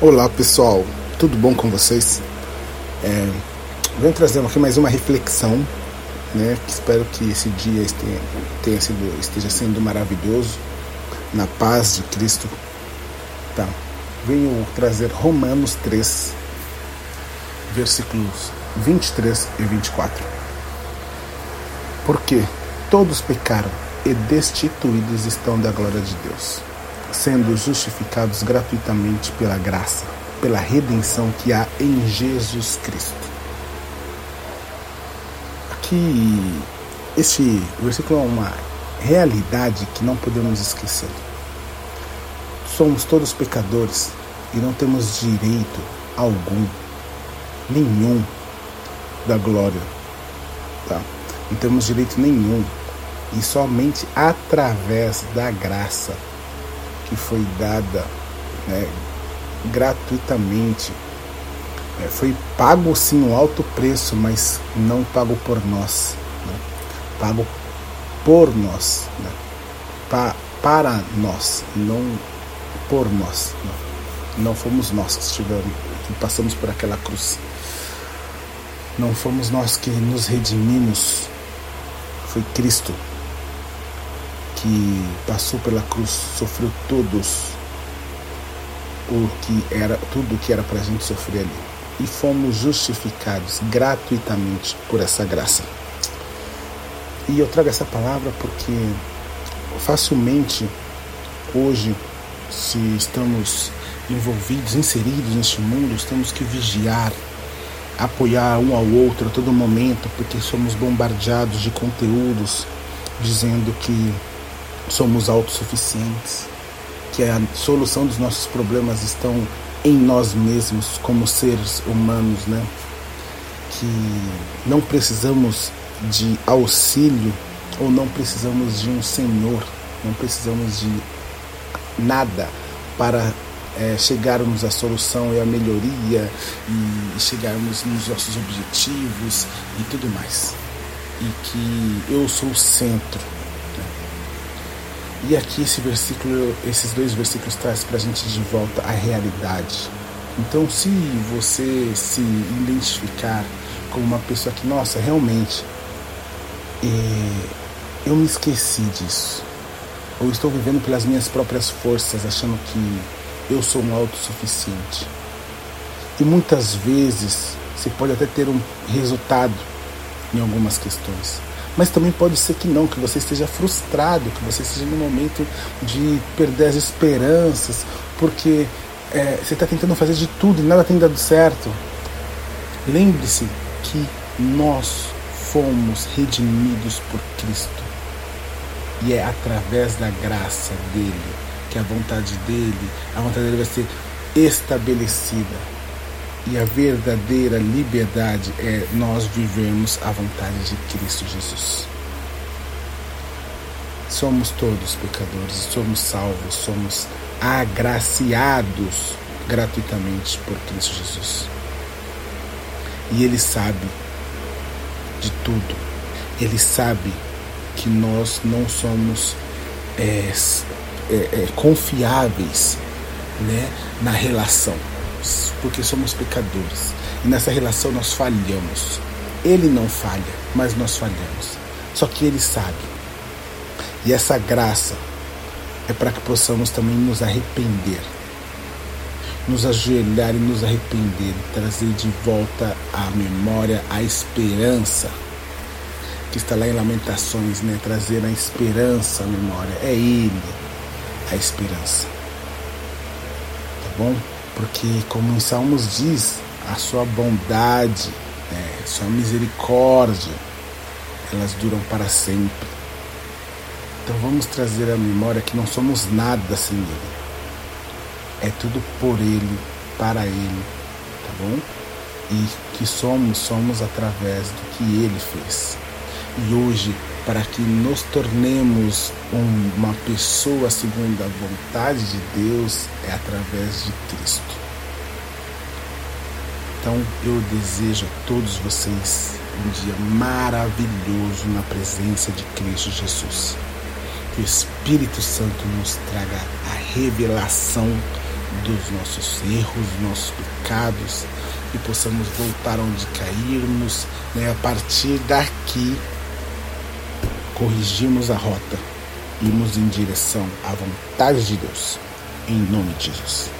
Olá pessoal, tudo bom com vocês? É, venho trazer aqui mais uma reflexão, né? Espero que esse dia esteja, tenha sido, esteja sendo maravilhoso, na paz de Cristo. Tá. Venho trazer Romanos 3, versículos 23 e 24. Porque todos pecaram e destituídos estão da glória de Deus sendo justificados gratuitamente pela graça, pela redenção que há em Jesus Cristo. Aqui, este versículo é uma realidade que não podemos esquecer. Somos todos pecadores e não temos direito algum, nenhum, da glória. Tá? Não temos direito nenhum. E somente através da graça que foi dada né, gratuitamente. É, foi pago sim um alto preço, mas não pago por nós. Né? Pago por nós. Né? Pa, para nós, não por nós. Não, não fomos nós que estivemos, que passamos por aquela cruz. Não fomos nós que nos redimimos. Foi Cristo que passou pela cruz, sofreu todos o que era tudo o que era para a gente sofrer ali e fomos justificados gratuitamente por essa graça. E eu trago essa palavra porque facilmente hoje, se estamos envolvidos, inseridos neste mundo, temos que vigiar, apoiar um ao outro a todo momento, porque somos bombardeados de conteúdos dizendo que somos autossuficientes, que a solução dos nossos problemas estão em nós mesmos como seres humanos, né? Que não precisamos de auxílio ou não precisamos de um Senhor, não precisamos de nada para é, chegarmos à solução e à melhoria e chegarmos nos nossos objetivos e tudo mais. E que eu sou o centro e aqui esse versículo, esses dois versículos traz para a gente de volta a realidade. Então, se você se identificar como uma pessoa que, nossa, realmente, é, eu me esqueci disso, ou estou vivendo pelas minhas próprias forças, achando que eu sou um autossuficiente. E muitas vezes você pode até ter um resultado em algumas questões, mas também pode ser que não, que você esteja frustrado, que você esteja no momento de perder as esperanças, porque é, você está tentando fazer de tudo e nada tem dado certo. Lembre-se que nós fomos redimidos por Cristo. E é através da graça dele que a vontade dele, a vontade dele vai ser estabelecida. E a verdadeira liberdade é nós vivemos a vontade de Cristo Jesus. Somos todos pecadores, somos salvos, somos agraciados gratuitamente por Cristo Jesus. E Ele sabe de tudo. Ele sabe que nós não somos é, é, é, confiáveis né, na relação porque somos pecadores. E nessa relação nós falhamos. Ele não falha, mas nós falhamos. Só que ele sabe. E essa graça é para que possamos também nos arrepender. Nos ajoelhar e nos arrepender, trazer de volta à memória a esperança que está lá em Lamentações, né? Trazer a esperança à memória. É Ele a esperança. Tá bom? Porque, como em Salmos diz, a sua bondade, né, sua misericórdia, elas duram para sempre. Então vamos trazer à memória que não somos nada sem Ele. É tudo por Ele, para Ele, tá bom? E que somos, somos através do que Ele fez. E hoje para que nos tornemos uma pessoa segundo a vontade de Deus é através de Cristo. Então eu desejo a todos vocês um dia maravilhoso na presença de Cristo Jesus. Que o Espírito Santo nos traga a revelação dos nossos erros, dos nossos pecados e possamos voltar onde cairmos, né? a partir daqui corrigirmos a rota, irmos em direção à vontade de Deus, em nome de Jesus.